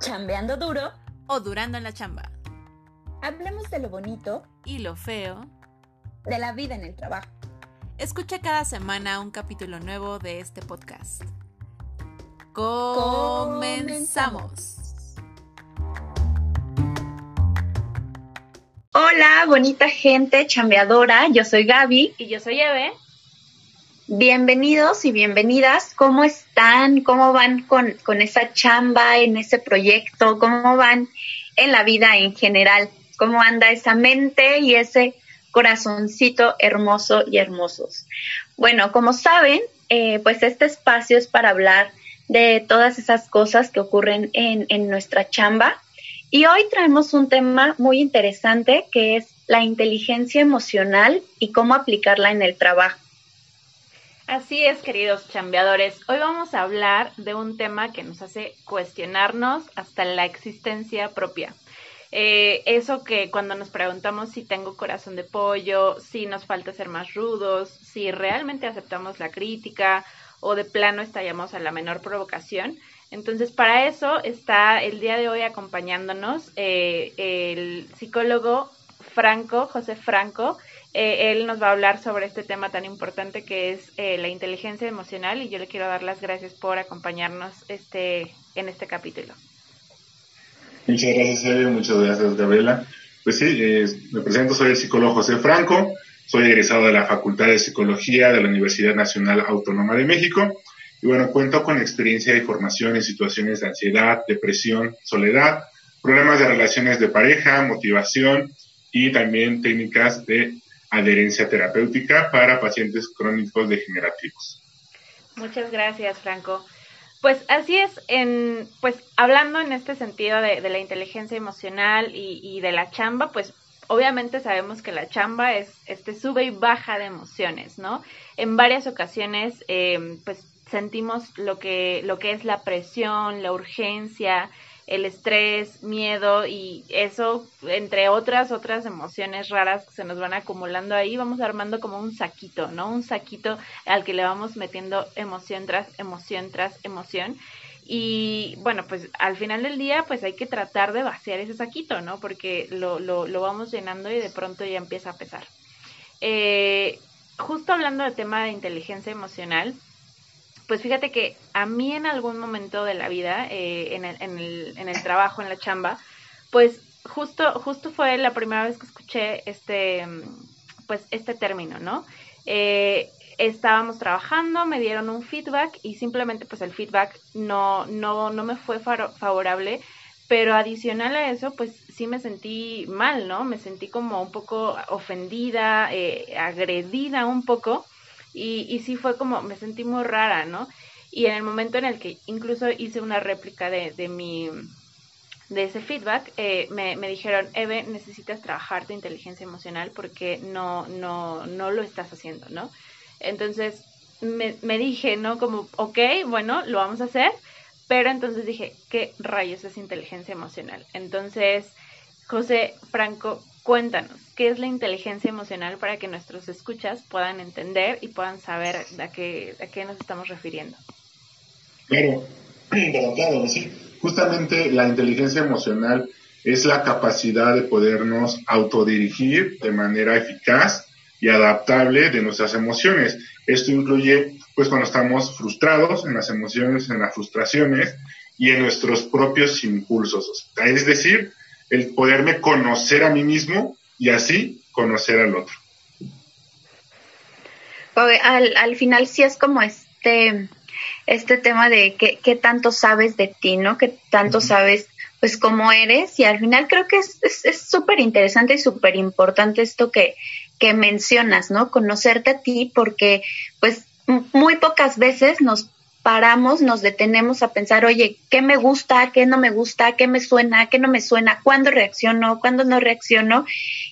chambeando duro o durando en la chamba. Hablemos de lo bonito y lo feo de la vida en el trabajo. Escucha cada semana un capítulo nuevo de este podcast. Comenzamos. Hola, bonita gente chambeadora. Yo soy Gaby. Y yo soy Eve. Bienvenidos y bienvenidas. ¿Cómo están? ¿Cómo van con, con, esa chamba en ese proyecto? ¿Cómo van en la vida en general? ¿Cómo anda esa mente y ese corazoncito hermoso y hermosos? Bueno, como saben, eh, pues este espacio es para hablar de todas esas cosas que ocurren en, en nuestra chamba. Y hoy traemos un tema muy interesante que es la inteligencia emocional y cómo aplicarla en el trabajo. Así es, queridos chambeadores. Hoy vamos a hablar de un tema que nos hace cuestionarnos hasta la existencia propia. Eh, eso que cuando nos preguntamos si tengo corazón de pollo, si nos falta ser más rudos, si realmente aceptamos la crítica o de plano estallamos a la menor provocación. Entonces, para eso está el día de hoy acompañándonos eh, el psicólogo Franco, José Franco, eh, él nos va a hablar sobre este tema tan importante que es eh, la inteligencia emocional y yo le quiero dar las gracias por acompañarnos este, en este capítulo. Muchas gracias, Eve. Muchas gracias, Gabriela. Pues sí, me presento, soy el psicólogo José Franco, soy egresado de la Facultad de Psicología de la Universidad Nacional Autónoma de México y bueno, cuento con experiencia y formación en situaciones de ansiedad, depresión, soledad, problemas de relaciones de pareja, motivación y también técnicas de adherencia terapéutica para pacientes crónicos degenerativos. Muchas gracias, Franco. Pues así es, en, pues hablando en este sentido de, la inteligencia emocional y, de la chamba, pues obviamente sabemos que la chamba es este sube y baja de emociones, ¿no? En varias ocasiones, eh, pues sentimos lo que, lo que es la presión, la urgencia, el estrés, miedo y eso, entre otras, otras emociones raras que se nos van acumulando ahí, vamos armando como un saquito, ¿no? Un saquito al que le vamos metiendo emoción tras emoción tras emoción. Y bueno, pues al final del día, pues hay que tratar de vaciar ese saquito, ¿no? Porque lo, lo, lo vamos llenando y de pronto ya empieza a pesar. Eh, justo hablando del tema de inteligencia emocional, pues fíjate que a mí en algún momento de la vida, eh, en, el, en, el, en, el, trabajo, en la chamba, pues justo, justo fue la primera vez que escuché este, pues este término, ¿no? Eh, estábamos trabajando, me dieron un feedback y simplemente pues el feedback no, no, no me fue favorable, pero adicional a eso pues sí me sentí mal, ¿no? Me sentí como un poco ofendida, eh, agredida un poco y, y sí fue como, me sentí muy rara, ¿no? Y en el momento en el que incluso hice una réplica de, de mi de ese feedback, eh, me, me, dijeron, Eve, necesitas trabajar tu inteligencia emocional porque no, no, no lo estás haciendo, ¿no? Entonces me, me dije, ¿no? Como, ok, bueno, lo vamos a hacer, pero entonces dije, ¿qué rayos es inteligencia emocional? Entonces, José Franco, Cuéntanos, ¿qué es la inteligencia emocional para que nuestros escuchas puedan entender y puedan saber a qué, a qué nos estamos refiriendo? Claro, claro, sí. Justamente la inteligencia emocional es la capacidad de podernos autodirigir de manera eficaz y adaptable de nuestras emociones. Esto incluye, pues, cuando estamos frustrados, en las emociones, en las frustraciones y en nuestros propios impulsos. Es decir, el poderme conocer a mí mismo y así conocer al otro. Al, al final sí es como este, este tema de qué, tanto sabes de ti, ¿no? Qué tanto sabes pues cómo eres y al final creo que es súper interesante y súper importante esto que, que mencionas, ¿no? Conocerte a ti porque pues muy pocas veces nos paramos, nos detenemos a pensar, oye, ¿qué me gusta? ¿Qué no me gusta? ¿Qué me suena? ¿Qué no me suena? ¿Cuándo reacciono? ¿Cuándo no reacciono?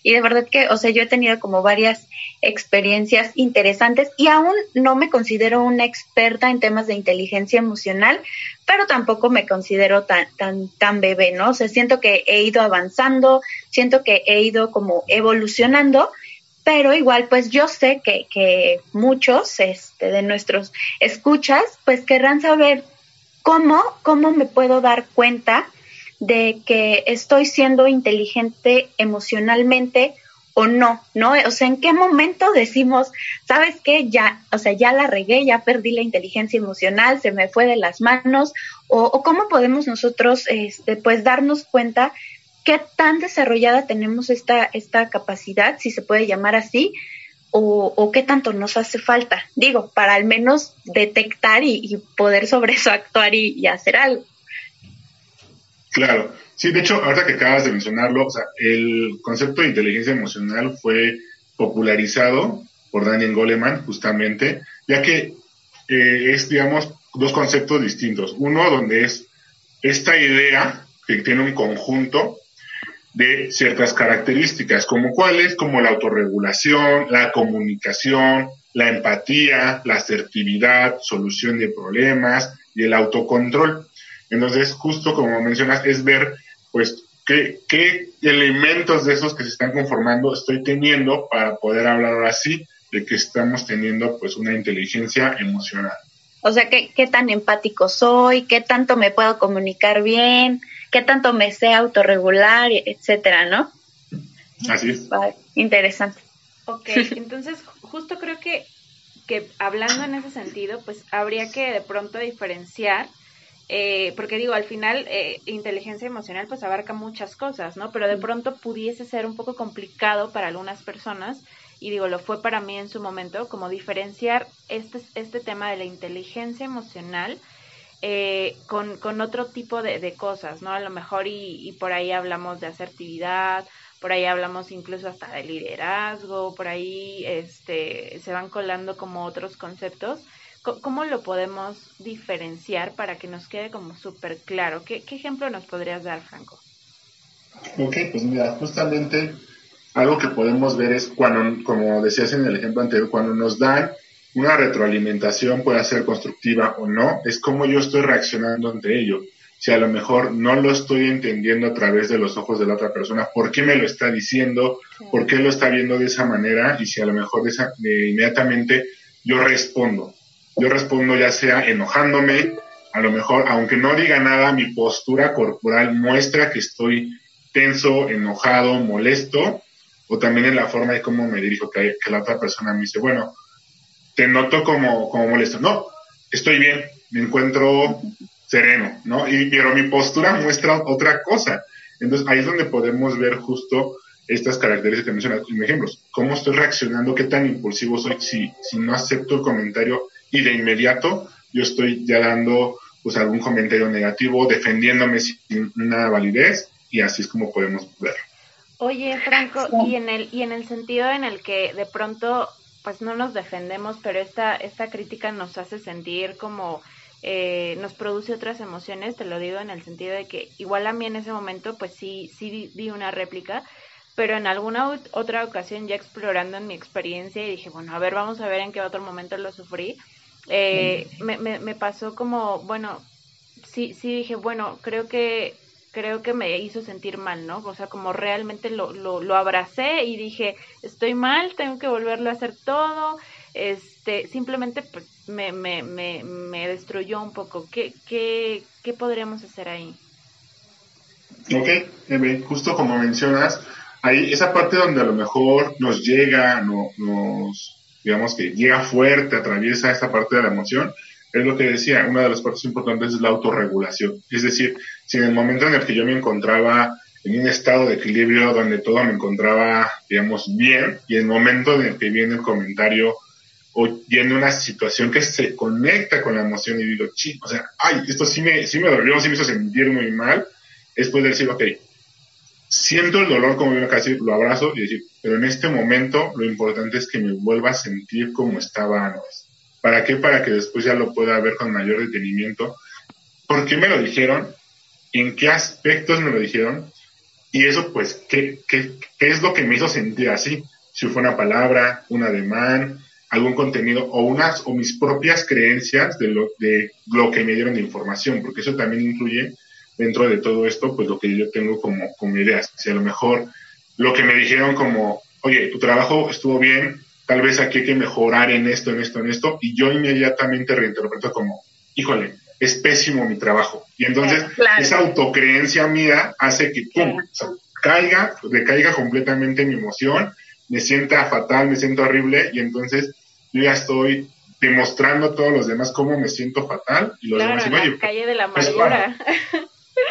Y de verdad que, o sea, yo he tenido como varias experiencias interesantes y aún no me considero una experta en temas de inteligencia emocional, pero tampoco me considero tan, tan, tan bebé, ¿no? O sea, siento que he ido avanzando, siento que he ido como evolucionando pero igual pues yo sé que, que muchos este, de nuestros escuchas pues querrán saber cómo, cómo me puedo dar cuenta de que estoy siendo inteligente emocionalmente o no, ¿no? O sea, ¿en qué momento decimos, sabes qué? Ya, o sea, ya la regué, ya perdí la inteligencia emocional, se me fue de las manos, o, cómo podemos nosotros, este, pues, darnos cuenta qué tan desarrollada tenemos esta, esta capacidad, si se puede llamar así, o, qué tanto nos hace falta, digo, para al menos detectar y, poder sobre eso actuar y, hacer algo. Claro, sí, de hecho, ahora que acabas de mencionarlo, o sea, el concepto de inteligencia emocional fue popularizado por Daniel Goleman, justamente, ya que eh, es, digamos, dos conceptos distintos. Uno donde es esta idea que tiene un conjunto de ciertas características, como cuáles, como la autorregulación, la comunicación, la empatía, la asertividad, solución de problemas y el autocontrol. Entonces, justo como mencionas, es ver, pues, qué, qué elementos de esos que se están conformando estoy teniendo para poder hablar ahora sí de que estamos teniendo, pues, una inteligencia emocional. O sea, ¿qué, qué tan empático soy? ¿Qué tanto me puedo comunicar bien? Qué tanto me sé autorregular, etcétera, ¿no? Así es. interesante. Ok, entonces justo creo que, que hablando en ese sentido, pues habría que de pronto diferenciar, eh, porque digo, al final eh, inteligencia emocional pues abarca muchas cosas, ¿no? Pero de pronto pudiese ser un poco complicado para algunas personas, y digo, lo fue para mí en su momento, como diferenciar este, este tema de la inteligencia emocional eh, con, con, otro tipo de, cosas, ¿no? A lo mejor y, por ahí hablamos de asertividad, por ahí hablamos incluso hasta de liderazgo, por ahí este, se van colando como otros conceptos. ¿Cómo lo podemos diferenciar para que nos quede como súper claro? ¿Qué, ¿Qué ejemplo nos podrías dar, Franco? Ok, pues mira, justamente algo que podemos ver es cuando, como decías en el ejemplo anterior, cuando nos dan una retroalimentación puede ser constructiva o no, es cómo yo estoy reaccionando ante ello. Si a lo mejor no lo estoy entendiendo a través de los ojos de la otra persona, ¿por qué me lo está diciendo? ¿Por qué lo está viendo de esa manera? Y si a lo mejor de inmediatamente yo respondo. Yo respondo ya sea enojándome, a lo mejor, aunque no diga nada, mi postura corporal muestra que estoy tenso, enojado, molesto, o también en la forma de cómo me dirijo, que, que la otra persona me dice, bueno, te noto como, como molesto. No, estoy bien, me encuentro sereno, ¿no? Y, pero mi postura muestra otra cosa. Entonces ahí es donde podemos ver justo estas características que mencionas en ejemplos. ¿Cómo estoy reaccionando? ¿Qué tan impulsivo soy? Si, si no acepto el comentario y de inmediato yo estoy ya dando pues algún comentario negativo, defendiéndome sin una validez y así es como podemos ver. Oye, Franco, y en el y en el sentido en el que de pronto pues no nos defendemos, pero esta, esta crítica nos hace sentir como eh, nos produce otras emociones, te lo digo en el sentido de que igual a mí en ese momento pues sí, sí di una réplica, pero en alguna otra ocasión ya explorando en mi experiencia y dije, bueno, a ver, vamos a ver en qué otro momento lo sufrí, eh, me, me, me pasó como, bueno, sí, sí dije, bueno, creo que creo que me hizo sentir mal, ¿no? O sea, como realmente lo, lo, lo abracé y dije, estoy mal, tengo que volverlo a hacer todo, este, simplemente pues, me, me, me, me destruyó un poco. ¿Qué, qué, qué podríamos hacer ahí? Ok, justo como mencionas, ahí esa parte donde a lo mejor nos llega, no, nos, digamos que llega fuerte, atraviesa esta parte de la emoción, es lo que decía, una de las partes importantes es la autorregulación. Es decir, si en el momento en el que yo me encontraba en un estado de equilibrio donde todo me encontraba, digamos, bien, y el momento en el que viene el comentario o viene una situación que se conecta con la emoción y digo, chico, o sea, ay, esto sí me, sí me dolió, sí me hizo sentir muy mal, es poder decir, ok, siento el dolor como viene casi, lo abrazo y decir, pero en este momento lo importante es que me vuelva a sentir como estaba antes. ¿Para qué? Para que después ya lo pueda ver con mayor detenimiento. ¿Por qué me lo dijeron? ¿En qué aspectos me lo dijeron? Y eso, pues, ¿qué, qué, qué es lo que me hizo sentir así? Si fue una palabra, un ademán, algún contenido o unas o mis propias creencias de lo, de lo que me dieron de información, porque eso también incluye dentro de todo esto, pues lo que yo tengo como, como ideas. Si a lo mejor lo que me dijeron como, oye, tu trabajo estuvo bien, tal vez aquí hay que mejorar en esto, en esto, en esto, y yo inmediatamente reinterpreto como, híjole, es pésimo mi trabajo. Y entonces esa autocreencia mía hace que pum, caiga, decaiga completamente mi emoción, me sienta fatal, me siento horrible y entonces yo ya estoy demostrando a todos los demás cómo me siento fatal y los demás la calle de la pues, amargura.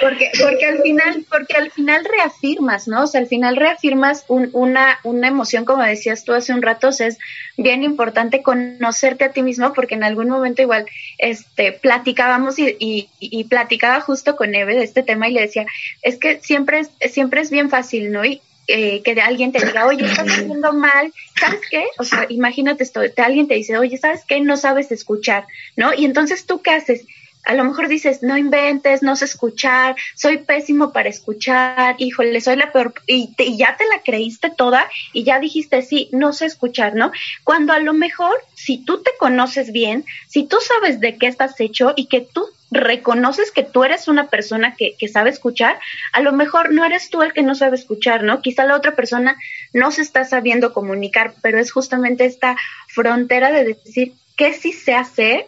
Porque, porque al final, porque al final reafirmas, ¿no? O sea, al final reafirmas una, una emoción, como decías tú hace un rato, o sea, es bien importante conocerte a ti mismo, porque en algún momento igual, este, platicábamos y, y, y platicaba justo con Eve de este tema y le decía, es que siempre es, siempre es bien fácil, ¿no? Y, eh, que alguien te diga, oye, estás haciendo mal, ¿sabes qué? O sea, imagínate esto, alguien te dice, oye, ¿sabes qué? No sabes escuchar, ¿no? Y entonces tú qué haces? A lo mejor dices, no inventes, no sé escuchar, soy pésimo para escuchar, híjole, soy la peor, y, y ya te la creíste toda y ya dijiste, sí, no sé escuchar, ¿no? Cuando a lo mejor, si tú te conoces bien, si tú sabes de qué estás hecho y que tú reconoces que tú eres una persona que, que, sabe escuchar, a lo mejor no eres tú el que no sabe escuchar, ¿no? Quizá la otra persona no se está sabiendo comunicar, pero es justamente esta frontera de decir qué sí sé hacer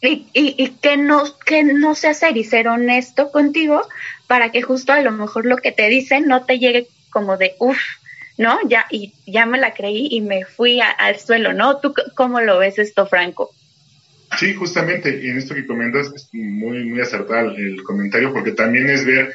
y, y, y qué, no, qué no sé hacer y ser honesto contigo para que justo a lo mejor lo que te dicen no te llegue como de uff, ¿no? Ya, y ya me la creí y me fui al suelo, ¿no? ¿Tú cómo lo ves esto, Franco? Sí, justamente, en esto que comentas es muy, muy acertado el comentario, porque también es ver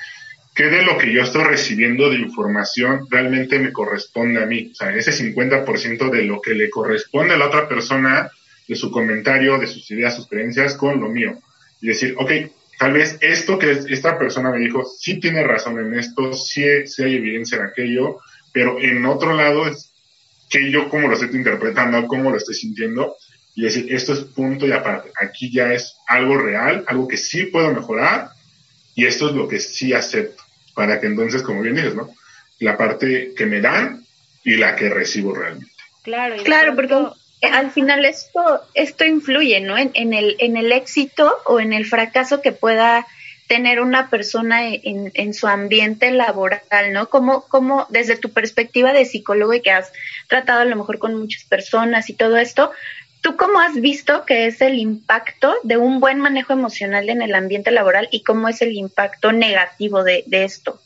qué de lo que yo estoy recibiendo de información realmente me corresponde a mí. O sea, ese 50% de lo que le corresponde a la otra persona, de su comentario, de sus ideas, sus creencias, con lo mío. Y decir, ok, tal vez esto que esta persona me dijo, sí tiene razón en esto, sí, sí hay evidencia en aquello, pero en otro lado es que yo cómo lo estoy interpretando, cómo lo estoy sintiendo, y decir, esto es punto y aparte, aquí ya es algo real, algo que sí puedo mejorar y esto es lo que sí acepto, para que entonces, como bien dices, ¿no? La parte que me dan y la que recibo realmente. Claro, claro, porque al final esto, esto influye, ¿no? En, el, en el éxito o en el fracaso que pueda tener una persona en, su ambiente laboral, ¿no? Como, desde tu perspectiva de psicólogo y que has tratado a lo mejor con muchas personas y todo esto, ¿Tú cómo has visto que es el impacto de un buen manejo emocional en el ambiente laboral y cómo es el impacto negativo de, esto?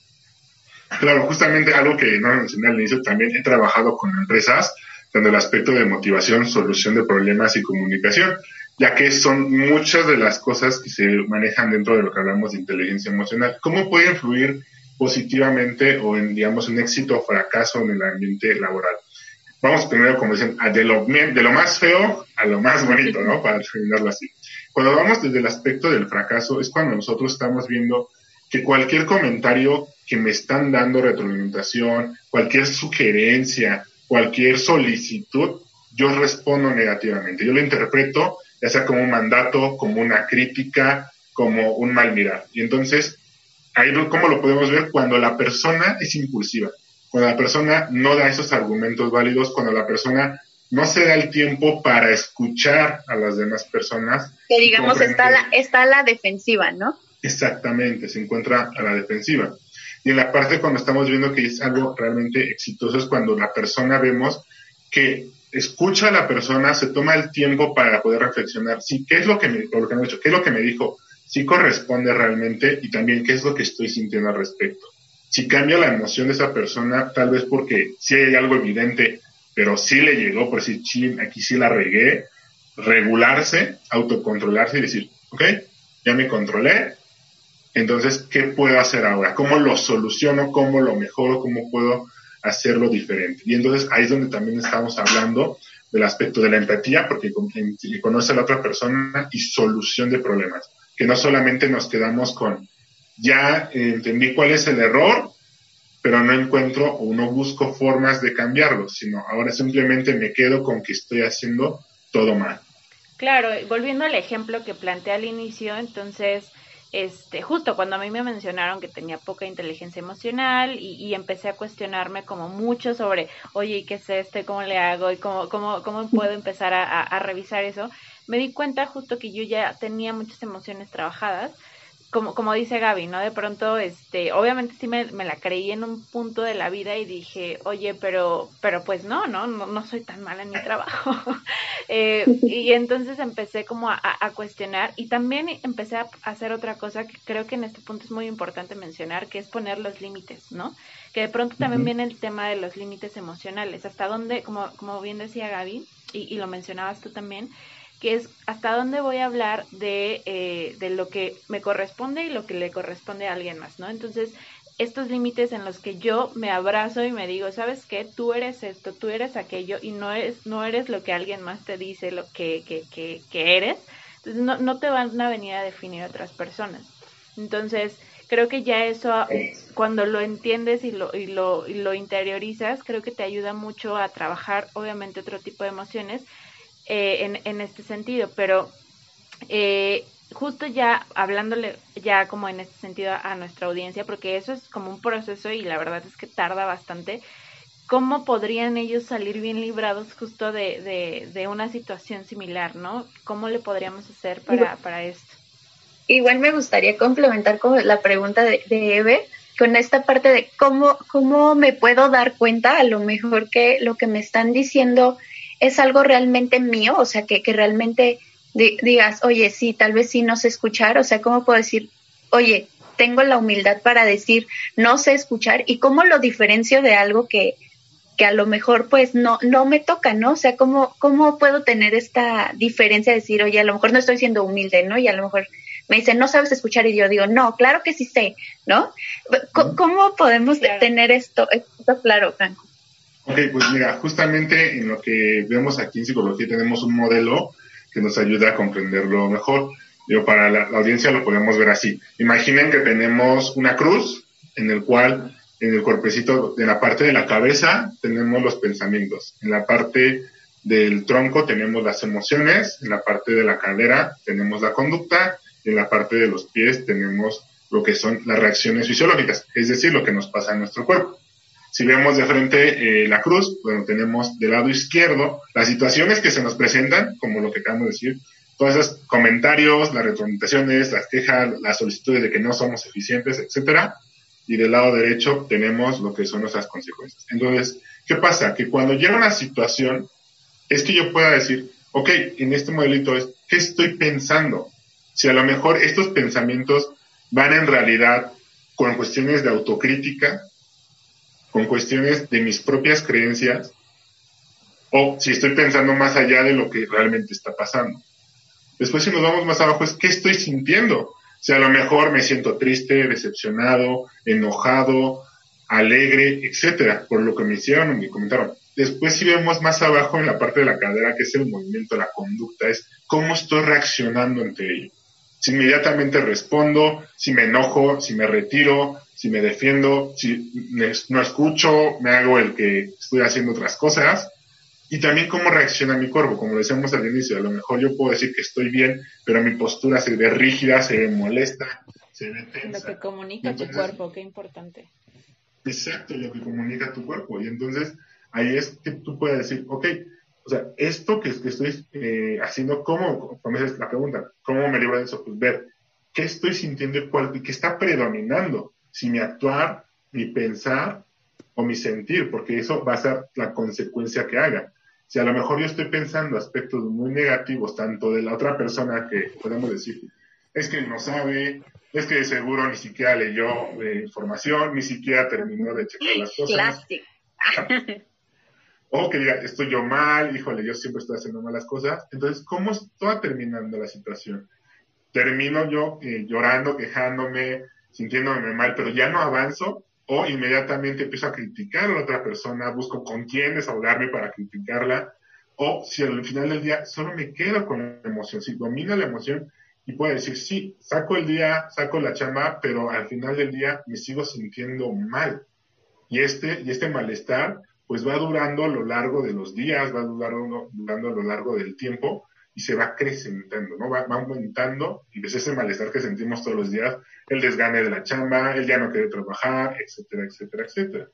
Claro, justamente algo que no mencioné al inicio, también he trabajado con empresas en el aspecto de motivación, solución de problemas y comunicación, ya que son muchas de las cosas que se manejan dentro de lo que hablamos de inteligencia emocional. ¿Cómo puede influir positivamente o en, digamos, un éxito o fracaso en el ambiente laboral? vamos primero, como dicen, de, lo, de lo más feo a lo más bonito, ¿no? Para terminarlo así. Cuando vamos desde el aspecto del fracaso, es cuando nosotros estamos viendo que cualquier comentario que me están dando retroalimentación, cualquier sugerencia, cualquier solicitud, yo respondo negativamente. Yo lo interpreto ya sea como un mandato, como una crítica, como un mal mirar. Y entonces, ahí cómo lo podemos ver cuando la persona es impulsiva cuando la persona no da esos argumentos válidos, cuando la persona no se da el tiempo para escuchar a las demás personas. Que digamos está la, está la defensiva, ¿no? Exactamente, se encuentra a la defensiva. Y en la parte cuando estamos viendo que es algo realmente exitoso es cuando la persona vemos que escucha a la persona, se toma el tiempo para poder reflexionar, sí, qué es lo que me, lo que me dicho, qué es lo que me dijo, sí corresponde realmente y también qué es lo que estoy sintiendo al respecto. Si cambia la emoción de esa persona, tal vez porque sí hay algo evidente, pero sí le llegó, por decir, chin, aquí sí la regué, regularse, autocontrolarse y decir, ok, ya me controlé, entonces, ¿qué puedo hacer ahora? ¿Cómo lo soluciono? ¿Cómo lo mejoro? ¿Cómo puedo hacerlo diferente? Y entonces ahí es donde también estamos hablando del aspecto de la empatía, porque conoce a la otra persona y solución de problemas, que no solamente nos quedamos con ya entendí cuál es el error, pero no encuentro o no busco formas de cambiarlo, sino ahora simplemente me quedo con que estoy haciendo todo mal. Claro, volviendo al ejemplo que planteé al inicio, entonces, este, justo cuando a mí me mencionaron que tenía poca inteligencia emocional y, empecé a cuestionarme como mucho sobre, oye, ¿qué es esto? ¿Cómo le hago? ¿Y cómo, cómo, cómo puedo empezar a revisar eso? Me di cuenta justo que yo ya tenía muchas emociones trabajadas, como, como dice Gaby, ¿no? De pronto, este, obviamente sí me, me, la creí en un punto de la vida y dije, oye, pero, pero pues no, no, no, no soy tan mala en mi trabajo. eh, y entonces empecé como a, a, cuestionar y también empecé a hacer otra cosa que creo que en este punto es muy importante mencionar, que es poner los límites, ¿no? Que de pronto también viene el tema de los límites emocionales, hasta dónde, como, como bien decía Gaby, y, y lo mencionabas tú también, que es hasta dónde voy a hablar de, eh, de lo que me corresponde y lo que le corresponde a alguien más, ¿no? Entonces, estos límites en los que yo me abrazo y me digo, ¿sabes qué? Tú eres esto, tú eres aquello y no eres, no eres lo que alguien más te dice lo que, que, que, que eres. Entonces, no, no te van a venir a definir otras personas. Entonces, creo que ya eso, cuando lo entiendes y lo, y lo, y lo interiorizas, creo que te ayuda mucho a trabajar, obviamente, otro tipo de emociones, eh, en, en, este sentido, pero eh, justo ya hablándole ya como en este sentido a, nuestra audiencia, porque eso es como un proceso y la verdad es que tarda bastante, ¿cómo podrían ellos salir bien librados justo de, de, de una situación similar, ¿no? ¿Cómo le podríamos hacer para, para esto? Igual me gustaría complementar con la pregunta de, de Eve, con esta parte de cómo, cómo me puedo dar cuenta a lo mejor que lo que me están diciendo es algo realmente mío, o sea, que, que realmente digas, oye, sí, tal vez sí no sé escuchar, o sea, ¿cómo puedo decir, oye, tengo la humildad para decir, no sé escuchar, y cómo lo diferencio de algo que, que a lo mejor pues no, no me toca, ¿no? O sea, ¿cómo, ¿cómo puedo tener esta diferencia de decir, oye, a lo mejor no estoy siendo humilde, ¿no? Y a lo mejor me dicen, no sabes escuchar, y yo digo, no, claro que sí sé, ¿no? ¿Cómo, podemos tener esto, esto claro, Franco? Ok, pues mira, justamente en lo que vemos aquí en psicología tenemos un modelo que nos ayuda a comprenderlo mejor. Yo para la, audiencia lo podemos ver así. Imaginen que tenemos una cruz en el cual en el cuerpecito, en la parte de la cabeza tenemos los pensamientos, en la parte del tronco tenemos las emociones, en la parte de la cadera tenemos la conducta, y en la parte de los pies tenemos lo que son las reacciones fisiológicas, es decir, lo que nos pasa en nuestro cuerpo. Si vemos de frente eh, la cruz, bueno, tenemos del lado izquierdo las situaciones que se nos presentan, como lo que acabamos de decir, todos esos comentarios, las retroalimentaciones, las quejas, las solicitudes de que no somos eficientes, etcétera. Y del lado derecho tenemos lo que son nuestras consecuencias. Entonces, ¿qué pasa? Que cuando llega una situación, es que yo pueda decir, ok, en este modelito es, ¿qué estoy pensando? Si a lo mejor estos pensamientos van en realidad con cuestiones de autocrítica, con cuestiones de mis propias creencias o si estoy pensando más allá de lo que realmente está pasando. Después si nos vamos más abajo es qué estoy sintiendo. Si a lo mejor me siento triste, decepcionado, enojado, alegre, etcétera, por lo que me hicieron o me comentaron. Después si vemos más abajo en la parte de la cadera, que es el movimiento, la conducta, es cómo estoy reaccionando ante ello. Si inmediatamente respondo, si me enojo, si me retiro, si me defiendo, si no escucho, me hago el que estoy haciendo otras cosas. Y también cómo reacciona mi cuerpo, como decíamos al inicio, a lo mejor yo puedo decir que estoy bien, pero mi postura se ve rígida, se ve molesta, se ve tensa. Lo que comunica tu cuerpo, qué importante. Exacto, lo que comunica tu cuerpo. Y entonces ahí es que tú puedes decir, ok, o sea, esto que, estoy eh, haciendo, ¿cómo? Como es la pregunta, ¿cómo me libro de eso? Pues ver qué estoy sintiendo y qué está predominando si mi actuar, mi pensar o mi sentir, porque eso va a ser la consecuencia que haga. Si a lo mejor yo estoy pensando aspectos muy negativos, tanto de la otra persona que podemos decir, es que no sabe, es que de seguro ni siquiera leyó eh, información, ni siquiera terminó de checar las cosas. o que diga, estoy yo mal, híjole, yo siempre estoy haciendo malas cosas. Entonces, ¿cómo está terminando la situación? Termino yo eh, llorando, quejándome, sintiéndome mal, pero ya no avanzo o inmediatamente empiezo a criticar a la otra persona, busco con quién desahogarme para criticarla, o si al final del día solo me quedo con la emoción, si domino la emoción y puedo decir, sí, saco el día, saco la chamba, pero al final del día me sigo sintiendo mal. Y este, y este malestar, pues va durando a lo largo de los días, va durando, durando a lo largo del tiempo, y se va acrecentando, ¿no? Va, aumentando y ves ese malestar que sentimos todos los días, el desgane de la chamba, el ya no quiere trabajar, etcétera, etcétera, etcétera.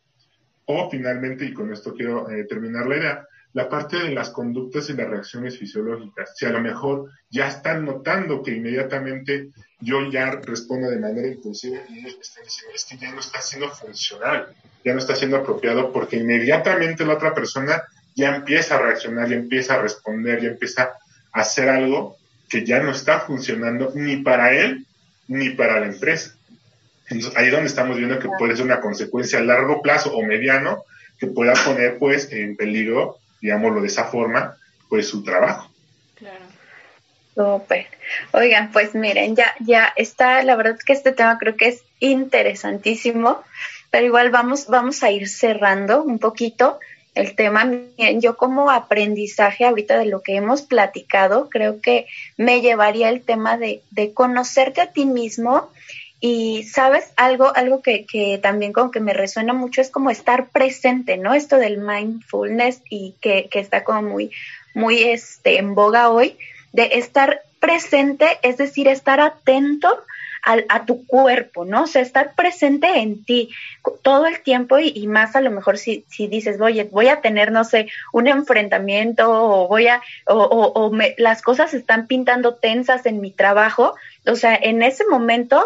O finalmente, y con esto quiero eh, terminar la idea, la parte de las conductas y las reacciones fisiológicas. Si a lo mejor ya están notando que inmediatamente yo ya respondo de manera impulsiva y ellos me están diciendo, es que ya no está siendo funcional, ya no está siendo apropiado porque inmediatamente la otra persona ya empieza a reaccionar, ya empieza a responder, ya empieza a hacer algo que ya no está funcionando ni para él ni para la empresa. Entonces, ahí es donde estamos viendo que puede ser una consecuencia a largo plazo o mediano que pueda poner pues en peligro digámoslo de esa forma, pues su trabajo. Claro. Súper. Oigan, pues miren, ya, ya está, la verdad que este tema creo que es interesantísimo, pero igual vamos, vamos a ir cerrando un poquito el tema. Yo como aprendizaje ahorita de lo que hemos platicado, creo que me llevaría el tema de, de conocerte a ti mismo y sabes, algo, algo que, que, también como que me resuena mucho es como estar presente, ¿no? Esto del mindfulness y que, que está como muy, muy este, en boga hoy, de estar presente, es decir, estar atento a, a, tu cuerpo, ¿no? O sea, estar presente en ti todo el tiempo y, más a lo mejor si, si dices, oye, voy a tener, no sé, un enfrentamiento o voy a, o, o, o me, las cosas están pintando tensas en mi trabajo, o sea, en ese momento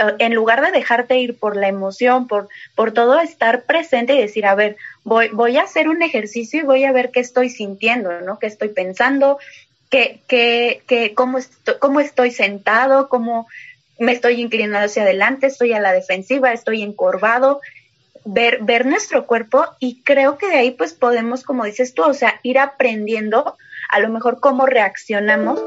eh, en lugar de dejarte ir por la emoción, por, por todo estar presente y decir, a ver, voy, voy a hacer un ejercicio y voy a ver qué estoy sintiendo, ¿no? ¿Qué estoy pensando? ¿Qué, qué, qué, cómo, estoy, cómo estoy sentado? ¿Cómo me estoy inclinando hacia adelante? ¿Estoy a la defensiva? ¿Estoy encorvado? Ver, ver nuestro cuerpo y creo que de ahí pues podemos, como dices tú, o sea, ir aprendiendo a lo mejor cómo reaccionamos,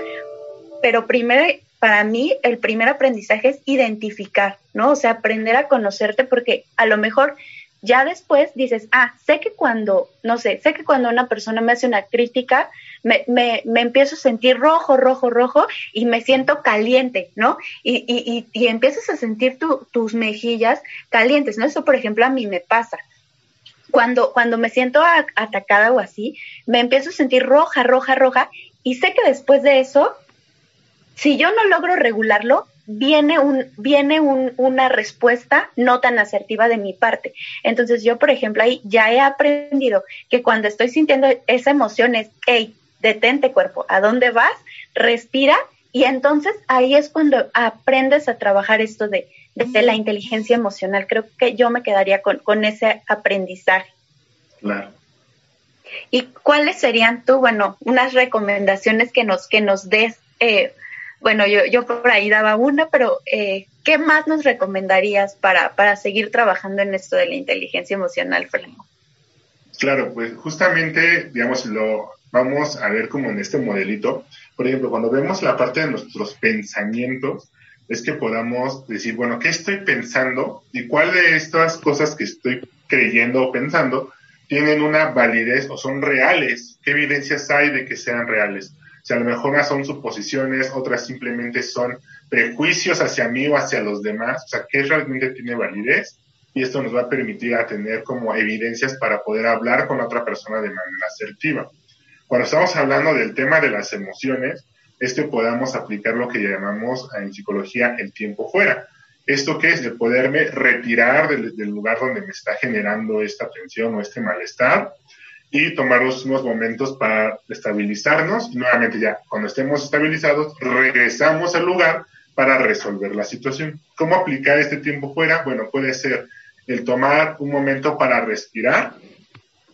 pero primero para mí el primer aprendizaje es identificar, ¿no? O sea, aprender a conocerte porque a lo mejor ya después dices, ah, sé que cuando, no sé, sé que cuando una persona me hace una crítica, me, me, me empiezo a sentir rojo, rojo, rojo y me siento caliente, ¿no? Y, y, y, y empiezas a sentir tu, tus mejillas calientes, ¿no? Eso, por ejemplo, a mí me pasa. Cuando, cuando me siento a, atacada o así, me empiezo a sentir roja, roja, roja y sé que después de eso si yo no logro regularlo, viene un viene un, una respuesta no tan asertiva de mi parte. Entonces yo, por ejemplo, ahí ya he aprendido que cuando estoy sintiendo esa emoción es, hey, detente cuerpo, ¿a dónde vas? Respira y entonces ahí es cuando aprendes a trabajar esto de, de la inteligencia emocional. Creo que yo me quedaría con, con ese aprendizaje. Claro. ¿Y cuáles serían tú, bueno, unas recomendaciones que nos, que nos des eh, bueno, yo, yo por ahí daba una, pero eh, ¿qué más nos recomendarías para, para seguir trabajando en esto de la inteligencia emocional, Franco? Claro, pues justamente, digamos, lo vamos a ver como en este modelito. Por ejemplo, cuando vemos la parte de nuestros pensamientos, es que podamos decir, bueno, ¿qué estoy pensando? ¿Y cuál de estas cosas que estoy creyendo o pensando tienen una validez o son reales? ¿Qué evidencias hay de que sean reales? Si a lo mejor unas son suposiciones, otras simplemente son prejuicios hacia mí o hacia los demás, o sea, ¿qué realmente tiene validez? Y esto nos va a permitir tener como evidencias para poder hablar con otra persona de manera asertiva. Cuando estamos hablando del tema de las emociones, es que podamos aplicar lo que llamamos en psicología el tiempo fuera. ¿Esto qué es? De poderme retirar del lugar donde me está generando esta tensión o este malestar y tomar unos momentos para estabilizarnos nuevamente ya cuando estemos estabilizados regresamos al lugar para resolver la situación. ¿Cómo aplicar este tiempo fuera? Bueno, puede ser el tomar un momento para respirar.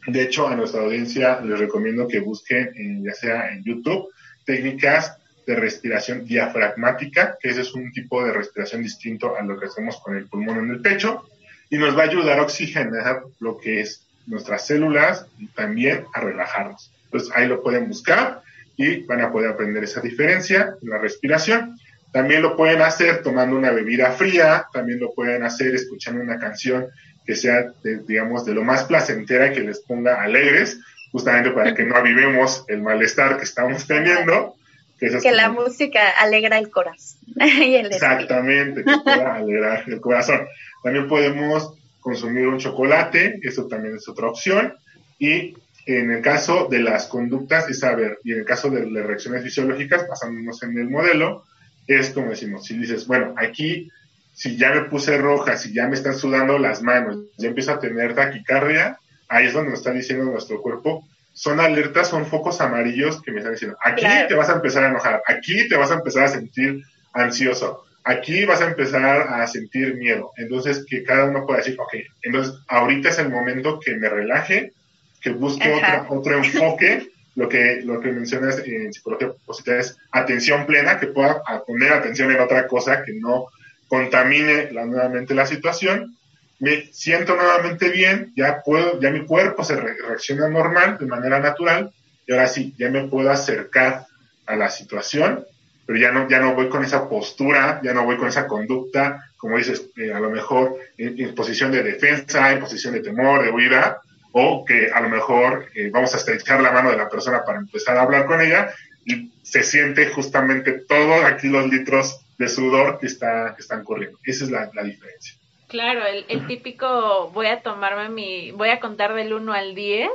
De hecho, a nuestra audiencia les recomiendo que busquen, en, ya sea en YouTube, técnicas de respiración diafragmática, que ese es un tipo de respiración distinto a lo que hacemos con el pulmón en el pecho, y nos va a ayudar a oxigenar lo que es nuestras células y también a relajarnos. Entonces ahí lo pueden buscar y van a poder aprender esa diferencia en la respiración. También lo pueden hacer tomando una bebida fría, también lo pueden hacer escuchando una canción que sea, digamos, de lo más placentera y que les ponga alegres, justamente para que no avivemos el malestar que estamos teniendo. Que, que la música alegra el corazón. Exactamente, que pueda alegrar el corazón. También podemos consumir un chocolate, eso también es otra opción. Y en el caso de las conductas, es saber, y en el caso de las reacciones fisiológicas, basándonos en el modelo, es como decimos, si dices, bueno, aquí, si ya me puse roja, si ya me están sudando las manos, ya empiezo a tener taquicardia, ahí es donde nos está diciendo nuestro cuerpo, son alertas, son focos amarillos que me están diciendo, aquí te vas a empezar a enojar, aquí te vas a empezar a sentir ansioso, aquí vas a empezar a sentir miedo. Entonces, que cada uno pueda decir, ok, entonces ahorita es el momento que me relaje, que busque otro enfoque. Lo que, lo que mencionas en psicología positiva es atención plena, que pueda poner atención en otra cosa que no contamine nuevamente la situación. Me siento nuevamente bien, ya puedo, ya mi cuerpo se reacciona normal, de manera natural, y ahora sí, ya me puedo acercar a la situación pero ya no, ya no voy con esa postura, ya no voy con esa conducta, como dices, eh, a lo mejor en, posición de defensa, en posición de temor, de huida, o que a lo mejor eh, vamos a estrechar la mano de la persona para empezar a hablar con ella y se siente justamente todos aquí los litros de sudor que, está, que están corriendo. Esa es la, la diferencia. Claro, el, el, típico voy a tomarme mi, voy a contar del 1 al 10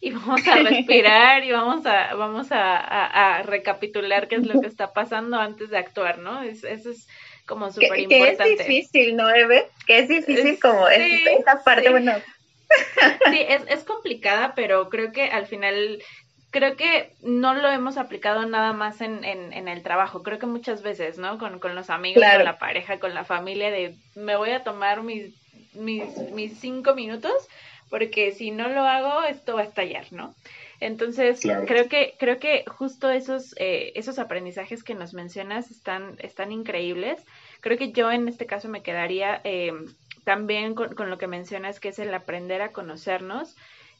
y vamos a respirar y vamos a, vamos a, recapitular qué es lo que está pasando antes de actuar, ¿no? Es, eso es como súper importante. Que es difícil, ¿no, Eve? Que es difícil como esta parte, bueno. Sí, es, es complicada, pero creo que al final creo que no lo hemos aplicado nada más en, en, en, el trabajo. Creo que muchas veces, ¿no? Con, con los amigos, con la pareja, con la familia, de me voy a tomar mis, mis, mis cinco minutos porque si no lo hago, esto va a estallar, ¿no? Entonces, creo que, creo que justo esos, eh, esos aprendizajes que nos mencionas están, están increíbles. Creo que yo en este caso me quedaría eh, también con, con, lo que mencionas, que es el aprender a conocernos.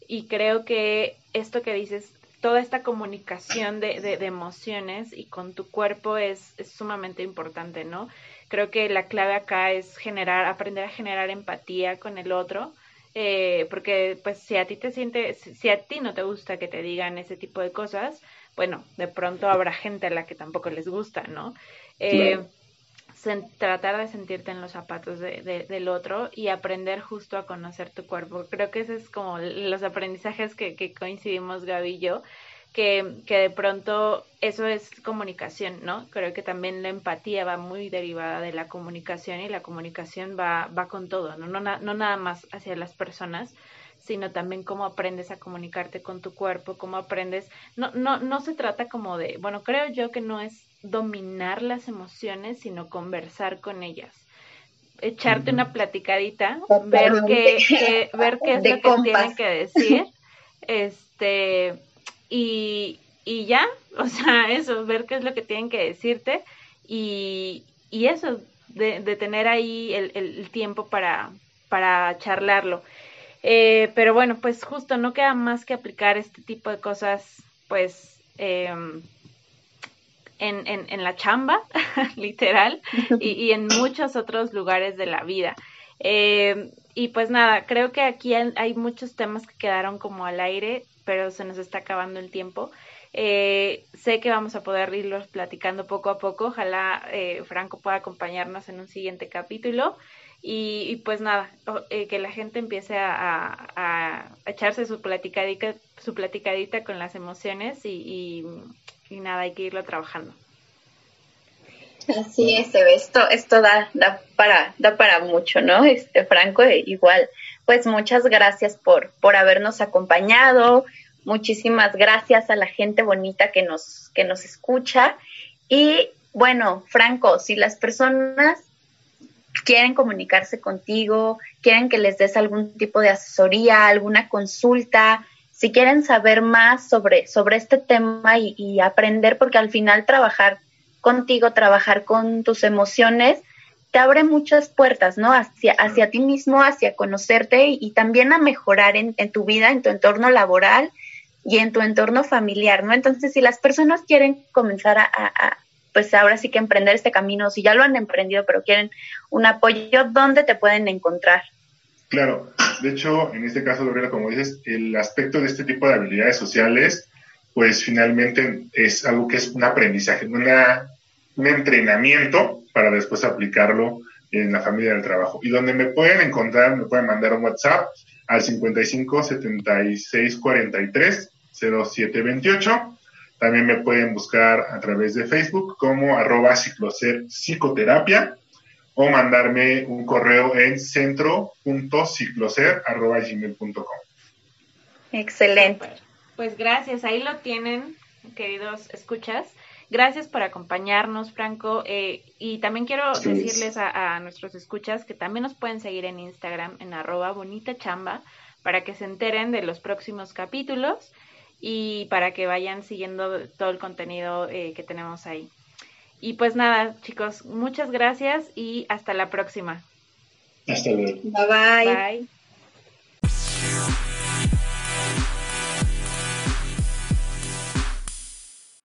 Y creo que esto que dices, toda esta comunicación de, de, de emociones y con tu cuerpo es, es sumamente importante, ¿no? Creo que la clave acá es generar, aprender a generar empatía con el otro eh, porque pues si a ti te siente, si a ti no te gusta que te digan ese tipo de cosas, bueno, de pronto habrá gente a la que tampoco les gusta, ¿no? Eh, tratar de sentirte en los zapatos de, del otro y aprender justo a conocer tu cuerpo. Creo que ese es como los aprendizajes que, que coincidimos Gaby y yo, que, que de pronto eso es comunicación, ¿no? Creo que también la empatía va muy derivada de la comunicación y la comunicación va, va con todo, ¿no? No, no nada más hacia las personas, sino también cómo aprendes a comunicarte con tu cuerpo, cómo aprendes, no, no, no se trata como de, bueno, creo yo que no es dominar las emociones, sino conversar con ellas echarte una platicadita, ver qué, ver qué es lo que tienen que decir, este, y, y ya, o sea, eso, ver qué es lo que tienen que decirte y, y eso, de, de tener ahí el, el, tiempo para, para charlarlo. Eh, pero bueno, pues justo no queda más que aplicar este tipo de cosas, pues, eh, en, en, en, la chamba, literal, y, y, en muchos otros lugares de la vida. Eh, y pues nada, creo que aquí hay muchos temas que quedaron como al aire pero se nos está acabando el tiempo. Eh, sé que vamos a poder irlos platicando poco a poco. Ojalá eh, Franco pueda acompañarnos en un siguiente capítulo. Y, pues nada, eh, que la gente empiece a, echarse su platicadita, su platicadita con las emociones y, y, nada, hay que irlo trabajando. Así es, esto, esto da, da, para, da para mucho, ¿no? Este, Franco, igual pues muchas gracias por, por habernos acompañado. Muchísimas gracias a la gente bonita que nos, que nos escucha. Y bueno, Franco, si las personas quieren comunicarse contigo, quieren que les des algún tipo de asesoría, alguna consulta, si quieren saber más sobre, sobre este tema y aprender, porque al final trabajar contigo, trabajar con tus emociones, te abre muchas puertas, ¿no? Hacia, hacia ti mismo, hacia conocerte y, también a mejorar en, en, tu vida, en tu entorno laboral y en tu entorno familiar, ¿no? Entonces, si las personas quieren comenzar a, a, pues ahora sí que emprender este camino, si ya lo han emprendido, pero quieren un apoyo, ¿dónde te pueden encontrar? Claro, de hecho, en este caso, Lorena, como dices, el aspecto de este tipo de habilidades sociales, pues finalmente es algo que es un aprendizaje, una, un entrenamiento para después aplicarlo en la familia del trabajo. Y donde me pueden encontrar, me pueden mandar un WhatsApp al 55 76 43 07 28. También me pueden buscar a través de Facebook como arroba psicoterapia o mandarme un correo en centro.cicloser arroba gmail.com. Excelente. Pues gracias, ahí lo tienen, queridos escuchas. Gracias por acompañarnos, Franco. Eh, y también quiero decirles a, a, nuestros escuchas que también nos pueden seguir en Instagram en arroba bonita chamba para que se enteren de los próximos capítulos y para que vayan siguiendo todo el contenido eh, que tenemos ahí. Y pues nada, chicos, muchas gracias y hasta la próxima. Hasta luego. Bye bye. Bye.